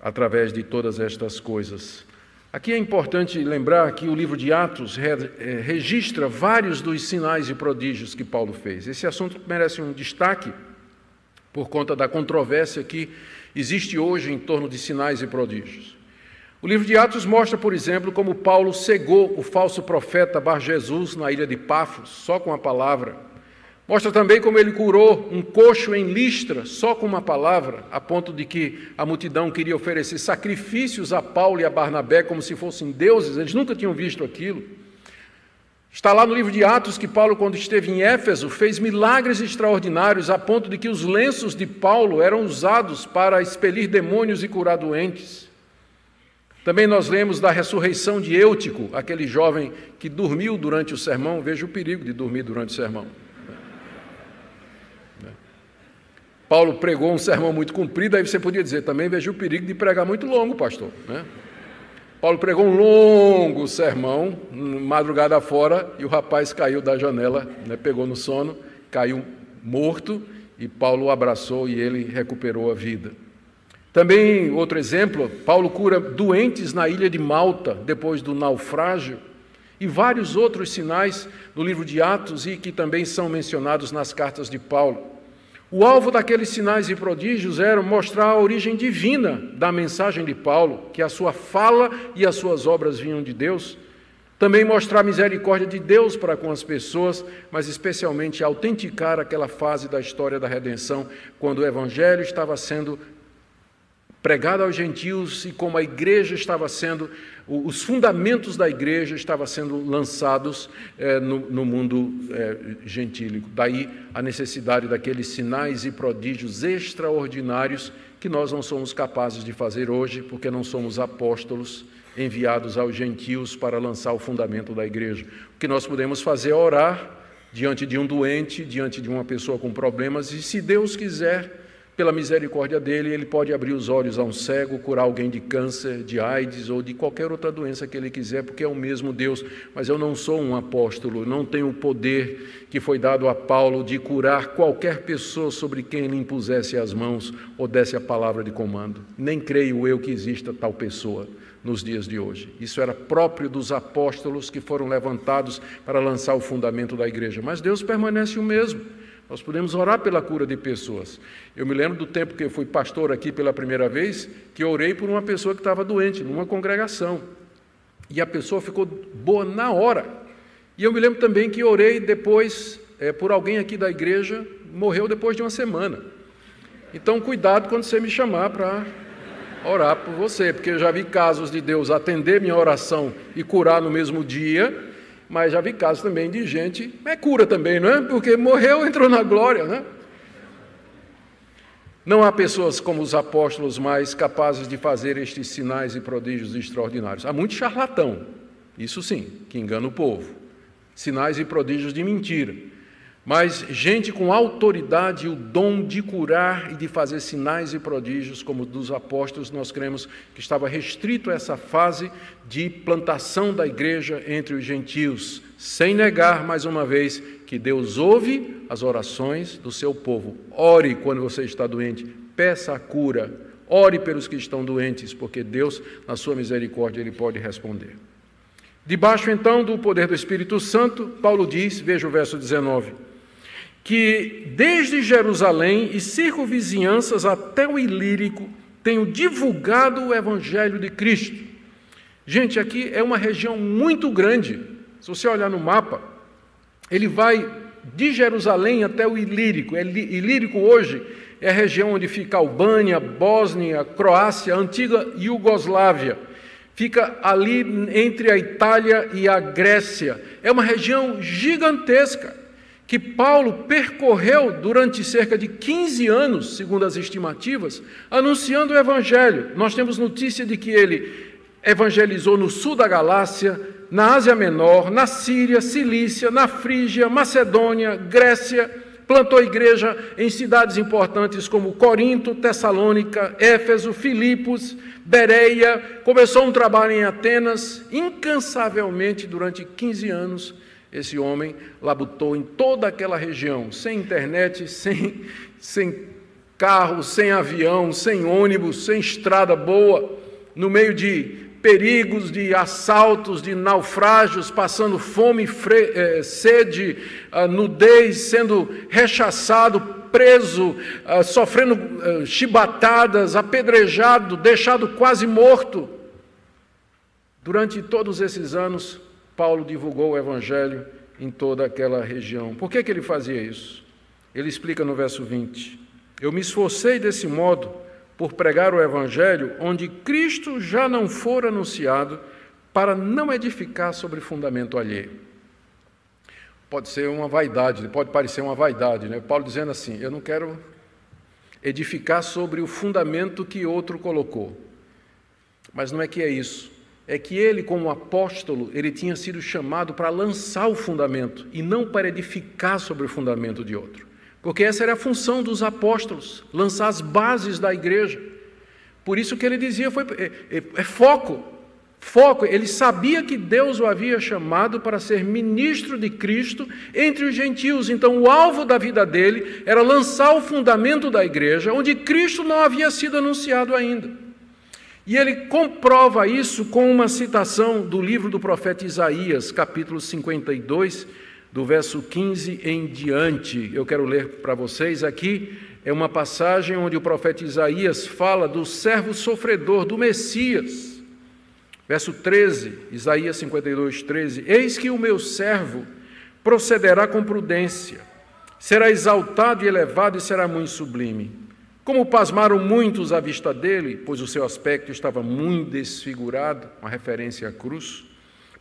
através de todas estas coisas. Aqui é importante lembrar que o livro de Atos eh, registra vários dos sinais e prodígios que Paulo fez. Esse assunto merece um destaque por conta da controvérsia que existe hoje em torno de sinais e prodígios. O livro de Atos mostra, por exemplo, como Paulo cegou o falso profeta Bar Jesus na ilha de Pafos, só com a palavra. Mostra também como ele curou um coxo em Listra, só com uma palavra, a ponto de que a multidão queria oferecer sacrifícios a Paulo e a Barnabé como se fossem deuses, eles nunca tinham visto aquilo. Está lá no livro de Atos que Paulo, quando esteve em Éfeso, fez milagres extraordinários, a ponto de que os lenços de Paulo eram usados para expelir demônios e curar doentes. Também nós lemos da ressurreição de Eutico, aquele jovem que dormiu durante o sermão. Veja o perigo de dormir durante o sermão. Paulo pregou um sermão muito comprido, aí você podia dizer também, veja o perigo de pregar muito longo, pastor. Né? Paulo pregou um longo sermão, madrugada fora, e o rapaz caiu da janela, né? pegou no sono, caiu morto, e Paulo o abraçou e ele recuperou a vida. Também, outro exemplo, Paulo cura doentes na ilha de Malta, depois do naufrágio, e vários outros sinais no livro de Atos e que também são mencionados nas cartas de Paulo. O alvo daqueles sinais e prodígios era mostrar a origem divina da mensagem de Paulo, que a sua fala e as suas obras vinham de Deus. Também mostrar a misericórdia de Deus para com as pessoas, mas especialmente autenticar aquela fase da história da redenção, quando o Evangelho estava sendo pregado aos gentios e como a igreja estava sendo, os fundamentos da igreja estavam sendo lançados é, no, no, mundo é, gentílico. Daí a necessidade daqueles sinais e prodígios extraordinários que nós não somos capazes de fazer hoje, porque não somos apóstolos enviados aos gentios para lançar o fundamento da igreja. O que nós podemos fazer é orar diante de um doente, diante de uma pessoa com problemas, e se Deus quiser, pela misericórdia dele, ele pode abrir os olhos a um cego, curar alguém de câncer, de AIDS ou de qualquer outra doença que ele quiser, porque é o mesmo Deus. Mas eu não sou um apóstolo, não tenho o poder que foi dado a Paulo de curar qualquer pessoa sobre quem ele impusesse as mãos ou desse a palavra de comando. Nem creio eu que exista tal pessoa nos dias de hoje. Isso era próprio dos apóstolos que foram levantados para lançar o fundamento da igreja. Mas Deus permanece o mesmo. Nós podemos orar pela cura de pessoas. Eu me lembro do tempo que eu fui pastor aqui pela primeira vez, que eu orei por uma pessoa que estava doente, numa congregação. E a pessoa ficou boa na hora. E eu me lembro também que orei depois é, por alguém aqui da igreja, morreu depois de uma semana. Então, cuidado quando você me chamar para orar por você, porque eu já vi casos de Deus atender minha oração e curar no mesmo dia, mas já vi casos também de gente, é cura também, não é? Porque morreu, entrou na glória, né? Não há pessoas como os apóstolos mais capazes de fazer estes sinais e prodígios extraordinários. Há muito charlatão, isso sim, que engana o povo. Sinais e prodígios de mentira. Mas gente com autoridade e o dom de curar e de fazer sinais e prodígios, como dos apóstolos, nós cremos que estava restrito a essa fase de plantação da igreja entre os gentios, sem negar, mais uma vez, que Deus ouve as orações do seu povo. Ore quando você está doente, peça a cura, ore pelos que estão doentes, porque Deus, na sua misericórdia, Ele pode responder. Debaixo então do poder do Espírito Santo, Paulo diz, veja o verso 19 que desde Jerusalém e circunvizinhanças até o Ilírico tenho divulgado o Evangelho de Cristo. Gente, aqui é uma região muito grande. Se você olhar no mapa, ele vai de Jerusalém até o Ilírico. Ilírico hoje é a região onde fica Albânia, Bósnia, Croácia, antiga Iugoslávia. Fica ali entre a Itália e a Grécia. É uma região gigantesca que Paulo percorreu durante cerca de 15 anos, segundo as estimativas, anunciando o Evangelho. Nós temos notícia de que ele evangelizou no sul da Galácia, na Ásia Menor, na Síria, Cilícia, na Frígia, Macedônia, Grécia, plantou igreja em cidades importantes como Corinto, Tessalônica, Éfeso, Filipos, Bereia, começou um trabalho em Atenas, incansavelmente durante 15 anos esse homem labutou em toda aquela região, sem internet, sem, sem carro, sem avião, sem ônibus, sem estrada boa, no meio de perigos, de assaltos, de naufrágios, passando fome, fre, eh, sede, ah, nudez, sendo rechaçado, preso, ah, sofrendo ah, chibatadas, apedrejado, deixado quase morto. Durante todos esses anos, Paulo divulgou o Evangelho em toda aquela região. Por que, que ele fazia isso? Ele explica no verso 20: Eu me esforcei desse modo por pregar o Evangelho onde Cristo já não for anunciado, para não edificar sobre fundamento alheio. Pode ser uma vaidade, pode parecer uma vaidade, né? Paulo dizendo assim: Eu não quero edificar sobre o fundamento que outro colocou. Mas não é que é isso é que ele, como apóstolo, ele tinha sido chamado para lançar o fundamento e não para edificar sobre o fundamento de outro. Porque essa era a função dos apóstolos, lançar as bases da igreja. Por isso que ele dizia foi é, é, é foco, foco. Ele sabia que Deus o havia chamado para ser ministro de Cristo entre os gentios. Então, o alvo da vida dele era lançar o fundamento da igreja, onde Cristo não havia sido anunciado ainda. E ele comprova isso com uma citação do livro do profeta Isaías, capítulo 52, do verso 15 em diante. Eu quero ler para vocês aqui. É uma passagem onde o profeta Isaías fala do servo sofredor, do Messias. Verso 13, Isaías 52, 13: Eis que o meu servo procederá com prudência, será exaltado e elevado e será muito sublime Como pasmaram muitos à vista dele, pois o seu aspecto estava muito desfigurado, uma referência à cruz,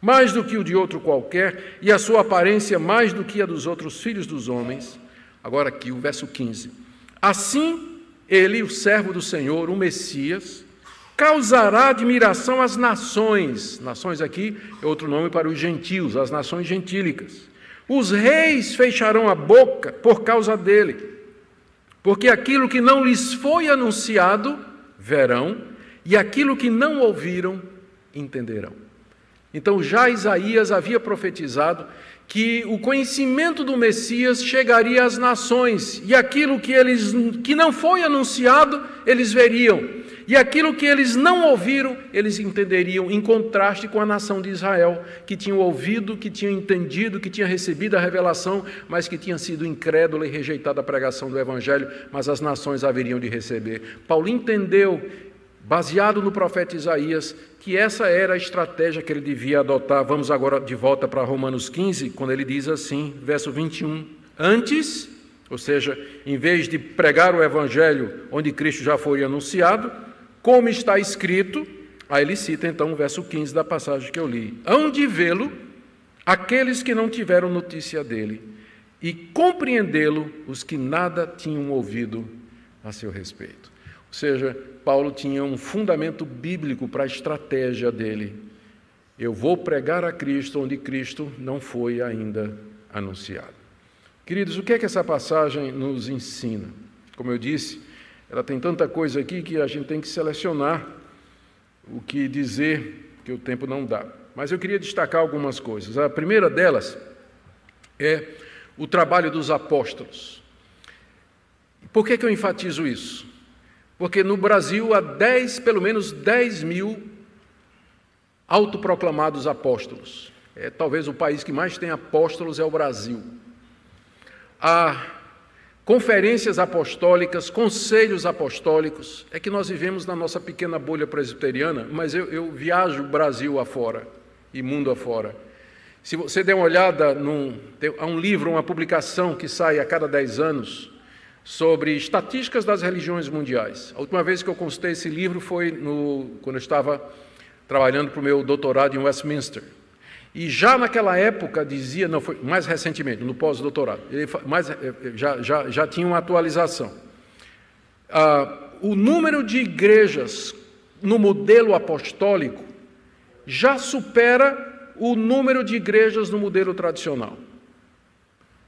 mais do que o de outro qualquer, e a sua aparência mais do que a dos outros filhos dos homens. Agora aqui o verso 15. Assim, ele, o servo do Senhor, o Messias, causará admiração às nações. Nações aqui é outro nome para os gentios, as nações gentílicas. Os reis fecharão a boca por causa dele, porque aquilo que não lhes foi anunciado, verão, e aquilo que não ouviram, entenderão. Então já Isaías havia profetizado que o conhecimento do Messias chegaria às nações, e aquilo que eles que não foi anunciado, eles veriam. E aquilo que eles não ouviram, eles entenderiam, em contraste com a nação de Israel, que tinha ouvido, que tinha entendido, que tinha recebido a revelação, mas que tinha sido incrédula e rejeitada a pregação do Evangelho, mas as nações haveriam de receber. Paulo entendeu, baseado no profeta Isaías, que essa era a estratégia que ele devia adotar. Vamos agora de volta para Romanos 15, quando ele diz assim, verso 21. Antes, ou seja, em vez de pregar o Evangelho onde Cristo já foi anunciado, como está escrito, aí ele cita então o verso 15 da passagem que eu li: Hão de vê-lo aqueles que não tiveram notícia dele, e compreendê-lo os que nada tinham ouvido a seu respeito. Ou seja, Paulo tinha um fundamento bíblico para a estratégia dele. Eu vou pregar a Cristo onde Cristo não foi ainda anunciado. Queridos, o que é que essa passagem nos ensina? Como eu disse, ela tem tanta coisa aqui que a gente tem que selecionar o que dizer, que o tempo não dá. Mas eu queria destacar algumas coisas. A primeira delas é o trabalho dos apóstolos. Por que, que eu enfatizo isso? Porque no Brasil há 10, pelo menos 10 mil autoproclamados apóstolos. É talvez o país que mais tem apóstolos é o Brasil. Há conferências apostólicas, conselhos apostólicos, é que nós vivemos na nossa pequena bolha presbiteriana, mas eu, eu viajo Brasil afora e mundo afora. Se você der uma olhada, num, há um livro, uma publicação que sai a cada dez anos sobre estatísticas das religiões mundiais. A última vez que eu consultei esse livro foi no, quando eu estava trabalhando para o meu doutorado em Westminster. E já naquela época dizia, não foi mais recentemente, no pós-doutorado, mais, eh, eh, já, já, já tinha uma atualização. Ah, o número de igrejas no modelo apostólico já supera o número de igrejas no modelo tradicional.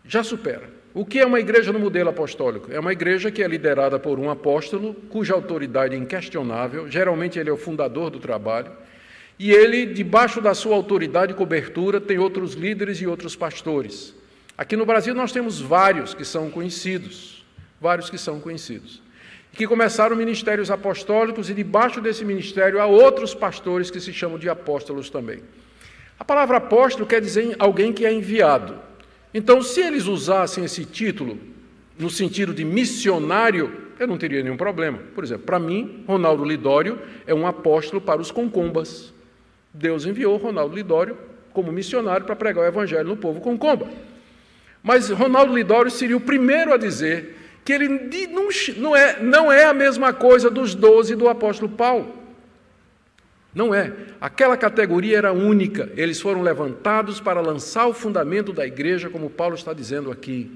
Já supera. O que é uma igreja no modelo apostólico? É uma igreja que é liderada por um apóstolo, cuja autoridade é inquestionável, geralmente ele é o fundador do trabalho e ele, debaixo da sua autoridade e cobertura, tem outros líderes e outros pastores. Aqui no Brasil nós temos vários que são conhecidos, vários que são conhecidos, que começaram ministérios apostólicos e debaixo desse ministério há outros pastores que se chamam de apóstolos também. A palavra apóstolo quer dizer alguém que é enviado. Então, se eles usassem esse título no sentido de missionário, eu não teria nenhum problema. Por exemplo, para mim, Ronaldo Lidório é um apóstolo para os concombas. Deus enviou Ronaldo Lidório como missionário para pregar o evangelho no povo com comba. Mas Ronaldo Lidório seria o primeiro a dizer que ele não é, não é a mesma coisa dos doze do apóstolo Paulo. Não é. Aquela categoria era única. Eles foram levantados para lançar o fundamento da igreja, como Paulo está dizendo aqui.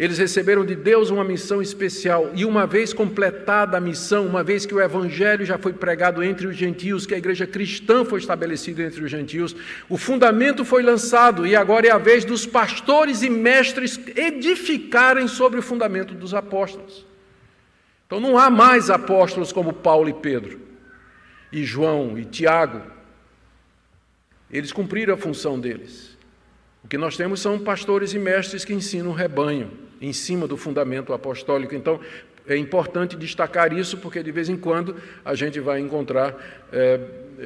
Eles receberam de Deus uma missão especial, e uma vez completada a missão, uma vez que o Evangelho já foi pregado entre os gentios, que a igreja cristã foi estabelecida entre os gentios, o fundamento foi lançado, e agora é a vez dos pastores e mestres edificarem sobre o fundamento dos apóstolos. Então não há mais apóstolos como Paulo e Pedro, e João e Tiago. Eles cumpriram a função deles. O que nós temos são pastores e mestres que ensinam o rebanho em cima do fundamento apostólico. Então, é importante destacar isso, porque de vez em quando a gente vai encontrar é,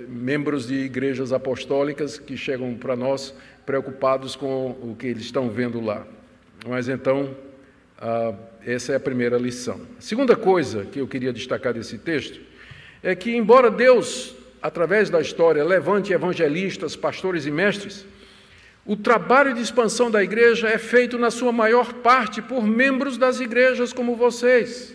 membros de igrejas apostólicas que chegam para nós preocupados com o que eles estão vendo lá. Mas então, essa é a primeira lição. Segunda coisa que eu queria destacar desse texto é que, embora Deus, através da história, levante evangelistas, pastores e mestres, o trabalho de expansão da igreja é feito, na sua maior parte, por membros das igrejas como vocês.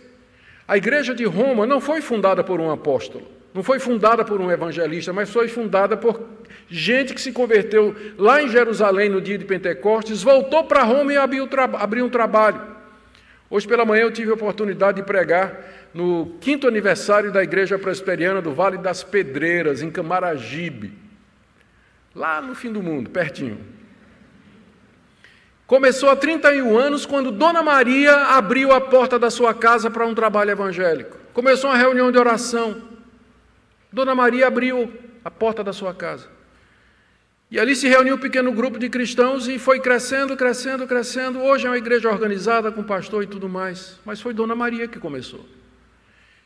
A igreja de Roma não foi fundada por um apóstolo, não foi fundada por um evangelista, mas foi fundada por gente que se converteu lá em Jerusalém no dia de Pentecostes, voltou para Roma e abriu, abriu um trabalho. Hoje pela manhã eu tive a oportunidade de pregar no quinto aniversário da Igreja Presbiteriana do Vale das Pedreiras, em Camaragibe, lá no fim do mundo, pertinho. Começou há 31 anos quando Dona Maria abriu a porta da sua casa para um trabalho evangélico. Começou uma reunião de oração. Dona Maria abriu a porta da sua casa. E ali se reuniu um pequeno grupo de cristãos e foi crescendo, crescendo, crescendo. Hoje é uma igreja organizada com pastor e tudo mais. Mas foi Dona Maria que começou.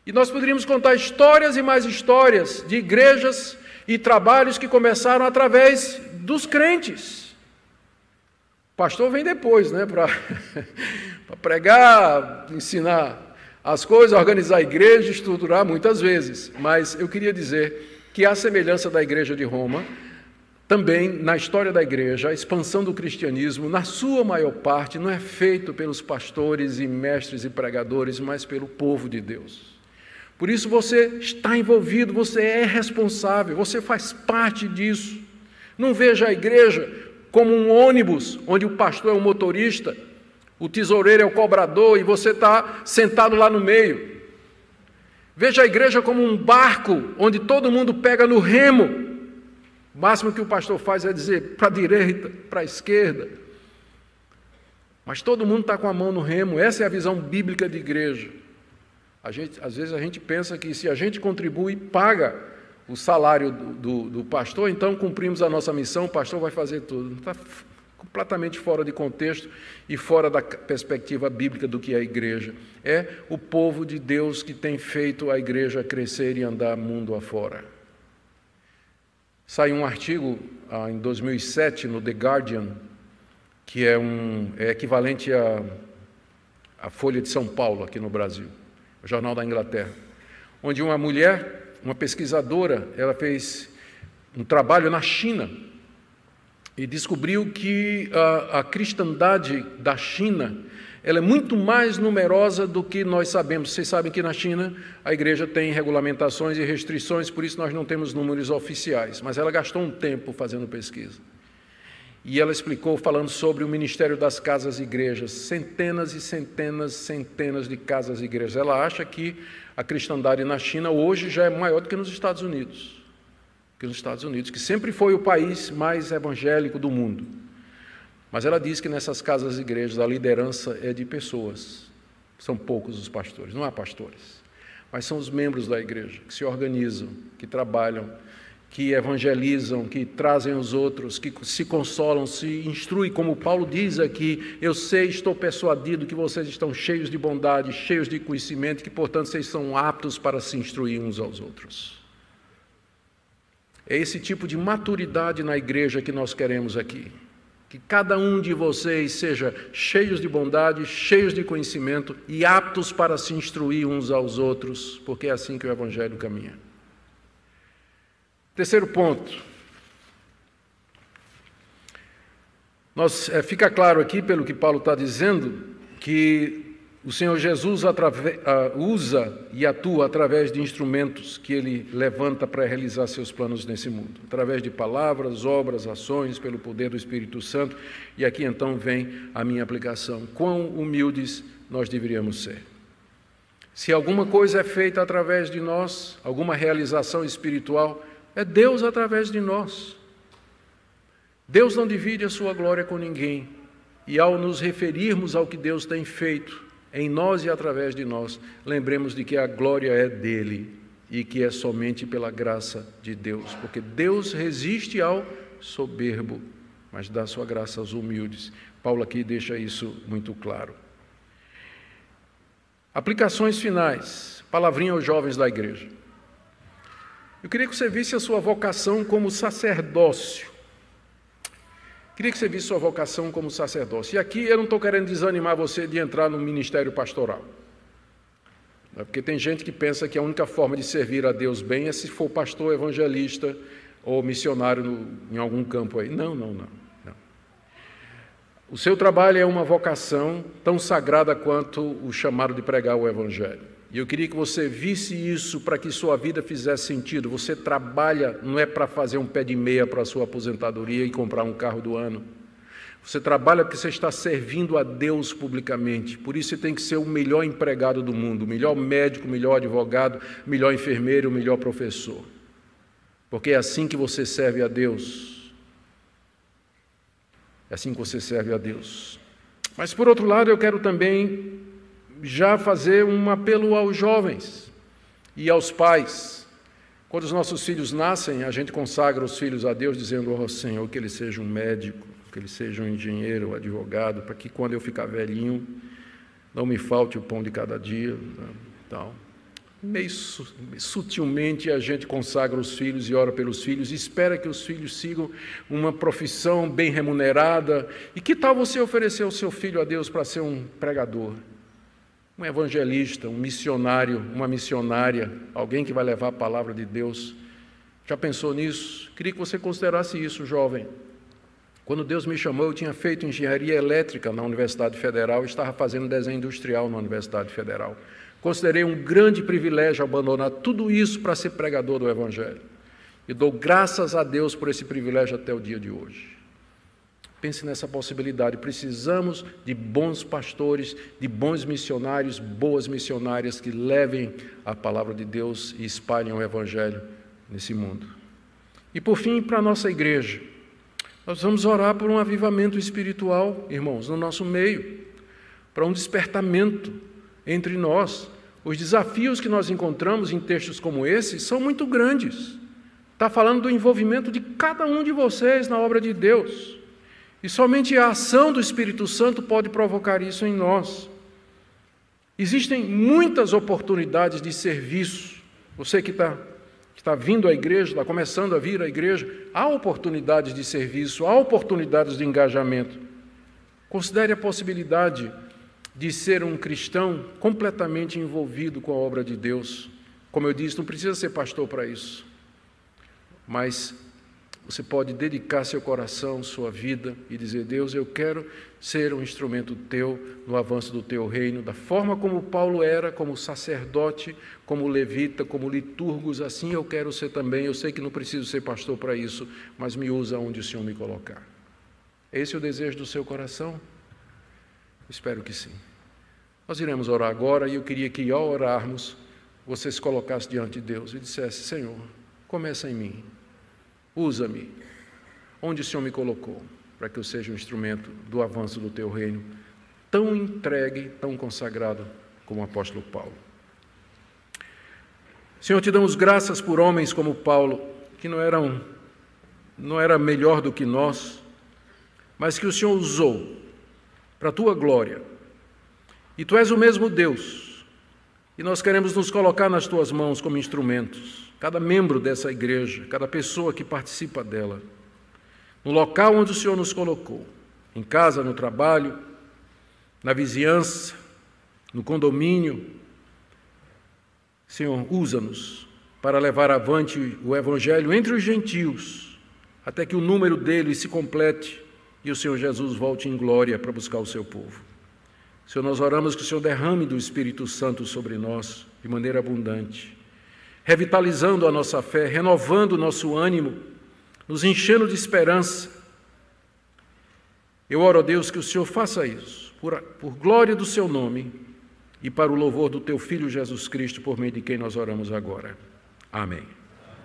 E nós poderíamos contar histórias e mais histórias de igrejas e trabalhos que começaram através dos crentes. Pastor vem depois, né, para pregar, ensinar as coisas, organizar a igreja, estruturar muitas vezes. Mas eu queria dizer que a semelhança da igreja de Roma, também na história da igreja, a expansão do cristianismo, na sua maior parte, não é feito pelos pastores e mestres e pregadores, mas pelo povo de Deus. Por isso você está envolvido, você é responsável, você faz parte disso. Não veja a igreja como um ônibus, onde o pastor é o motorista, o tesoureiro é o cobrador e você está sentado lá no meio. Veja a igreja como um barco, onde todo mundo pega no remo. O máximo que o pastor faz é dizer para a direita, para a esquerda. Mas todo mundo está com a mão no remo, essa é a visão bíblica de igreja. Gente, às vezes a gente pensa que se a gente contribui, paga o salário do, do, do, pastor, então cumprimos a nossa missão, o pastor vai fazer tudo. Está completamente fora de contexto e fora da perspectiva bíblica do que é a igreja. É o povo de Deus que tem feito a igreja crescer e andar mundo afora. Saiu um artigo ah, em 2007 no The Guardian, que é, um, é equivalente à, à Folha de São Paulo aqui no Brasil, o Jornal da Inglaterra, onde uma mulher uma pesquisadora, ela fez um trabalho na China e descobriu que a, a cristandade da China ela é muito mais numerosa do que nós sabemos. Vocês sabem que na China a igreja tem regulamentações e restrições, por isso nós não temos números oficiais. Mas ela gastou um tempo fazendo pesquisa. E ela explicou, falando sobre o ministério das casas e igrejas, centenas e centenas, centenas de casas e igrejas. Ela acha que a cristandade na China hoje já é maior do que nos Estados Unidos. Que nos Estados Unidos, que sempre foi o país mais evangélico do mundo. Mas ela diz que nessas casas e igrejas a liderança é de pessoas. São poucos os pastores, não há pastores. Mas são os membros da igreja que se organizam, que trabalham, que evangelizam, que trazem os outros, que se consolam, se instruem, como Paulo diz aqui: Eu sei, estou persuadido que vocês estão cheios de bondade, cheios de conhecimento, que portanto vocês são aptos para se instruir uns aos outros. É esse tipo de maturidade na igreja que nós queremos aqui. Que cada um de vocês seja cheios de bondade, cheios de conhecimento e aptos para se instruir uns aos outros, porque é assim que o Evangelho caminha. Terceiro ponto. Nós, é, fica claro aqui, pelo que Paulo está dizendo, que o Senhor Jesus atrave, uh, usa e atua através de instrumentos que ele levanta para realizar seus planos nesse mundo, através de palavras, obras, ações, pelo poder do Espírito Santo. E aqui então vem a minha aplicação. Quão humildes nós deveríamos ser. Se alguma coisa é feita através de nós, alguma realização espiritual, é Deus através de nós. Deus não divide a sua glória com ninguém. E ao nos referirmos ao que Deus tem feito em nós e através de nós, lembremos de que a glória é dele e que é somente pela graça de Deus, porque Deus resiste ao soberbo, mas dá sua graça aos humildes. Paulo aqui deixa isso muito claro. Aplicações finais, palavrinha aos jovens da igreja. Eu queria que você visse a sua vocação como sacerdócio. Queria que você visse sua vocação como sacerdócio. E aqui eu não estou querendo desanimar você de entrar no ministério pastoral. É porque tem gente que pensa que a única forma de servir a Deus bem é se for pastor, evangelista ou missionário em algum campo aí. Não, não, não. O seu trabalho é uma vocação tão sagrada quanto o chamado de pregar o Evangelho. E eu queria que você visse isso para que sua vida fizesse sentido. Você trabalha, não é para fazer um pé de meia para a sua aposentadoria e comprar um carro do ano. Você trabalha porque você está servindo a Deus publicamente. Por isso você tem que ser o melhor empregado do mundo, o melhor médico, o melhor advogado, o melhor enfermeiro, o melhor professor. Porque é assim que você serve a Deus. É assim que você serve a Deus. Mas por outro lado, eu quero também já fazer um apelo aos jovens e aos pais. Quando os nossos filhos nascem, a gente consagra os filhos a Deus, dizendo: Oh Senhor, que ele seja um médico, que ele seja um engenheiro, um advogado, para que quando eu ficar velhinho, não me falte o pão de cada dia. Né, tal. Meio sutilmente a gente consagra os filhos e ora pelos filhos, e espera que os filhos sigam uma profissão bem remunerada. E que tal você oferecer o seu filho a Deus para ser um pregador? Um evangelista, um missionário, uma missionária, alguém que vai levar a palavra de Deus. Já pensou nisso? Queria que você considerasse isso, jovem. Quando Deus me chamou, eu tinha feito engenharia elétrica na Universidade Federal estava fazendo desenho industrial na Universidade Federal. Considerei um grande privilégio abandonar tudo isso para ser pregador do Evangelho. E dou graças a Deus por esse privilégio até o dia de hoje. Pense nessa possibilidade. Precisamos de bons pastores, de bons missionários, boas missionárias que levem a palavra de Deus e espalhem o Evangelho nesse mundo. E por fim, para a nossa igreja, nós vamos orar por um avivamento espiritual, irmãos, no nosso meio, para um despertamento entre nós. Os desafios que nós encontramos em textos como esse são muito grandes. Está falando do envolvimento de cada um de vocês na obra de Deus. E somente a ação do Espírito Santo pode provocar isso em nós. Existem muitas oportunidades de serviço. Você que está que está vindo à igreja, está começando a vir à igreja, há oportunidades de serviço, há oportunidades de engajamento. Considere a possibilidade de ser um cristão completamente envolvido com a obra de Deus. Como eu disse, não precisa ser pastor para isso, mas você pode dedicar seu coração, sua vida e dizer: Deus, eu quero ser um instrumento teu no avanço do teu reino, da forma como Paulo era, como sacerdote, como levita, como liturgos, assim eu quero ser também. Eu sei que não preciso ser pastor para isso, mas me usa onde o Senhor me colocar. Esse é o desejo do seu coração? Espero que sim. Nós iremos orar agora e eu queria que, ao orarmos, você se colocasse diante de Deus e dissesse: Senhor, começa em mim. Usa-me onde o Senhor me colocou, para que eu seja um instrumento do avanço do teu reino, tão entregue, tão consagrado como o apóstolo Paulo. Senhor, te damos graças por homens como Paulo, que não eram não era melhor do que nós, mas que o Senhor usou para a tua glória. E tu és o mesmo Deus. E nós queremos nos colocar nas tuas mãos como instrumentos cada membro dessa igreja, cada pessoa que participa dela, no local onde o Senhor nos colocou, em casa, no trabalho, na vizinhança, no condomínio. Senhor, usa-nos para levar avante o Evangelho entre os gentios, até que o número deles se complete e o Senhor Jesus volte em glória para buscar o seu povo. Senhor, nós oramos que o Senhor derrame do Espírito Santo sobre nós de maneira abundante revitalizando a nossa fé, renovando o nosso ânimo, nos enchendo de esperança. Eu oro a Deus que o Senhor faça isso, por, por glória do seu nome e para o louvor do teu Filho Jesus Cristo, por meio de quem nós oramos agora. Amém.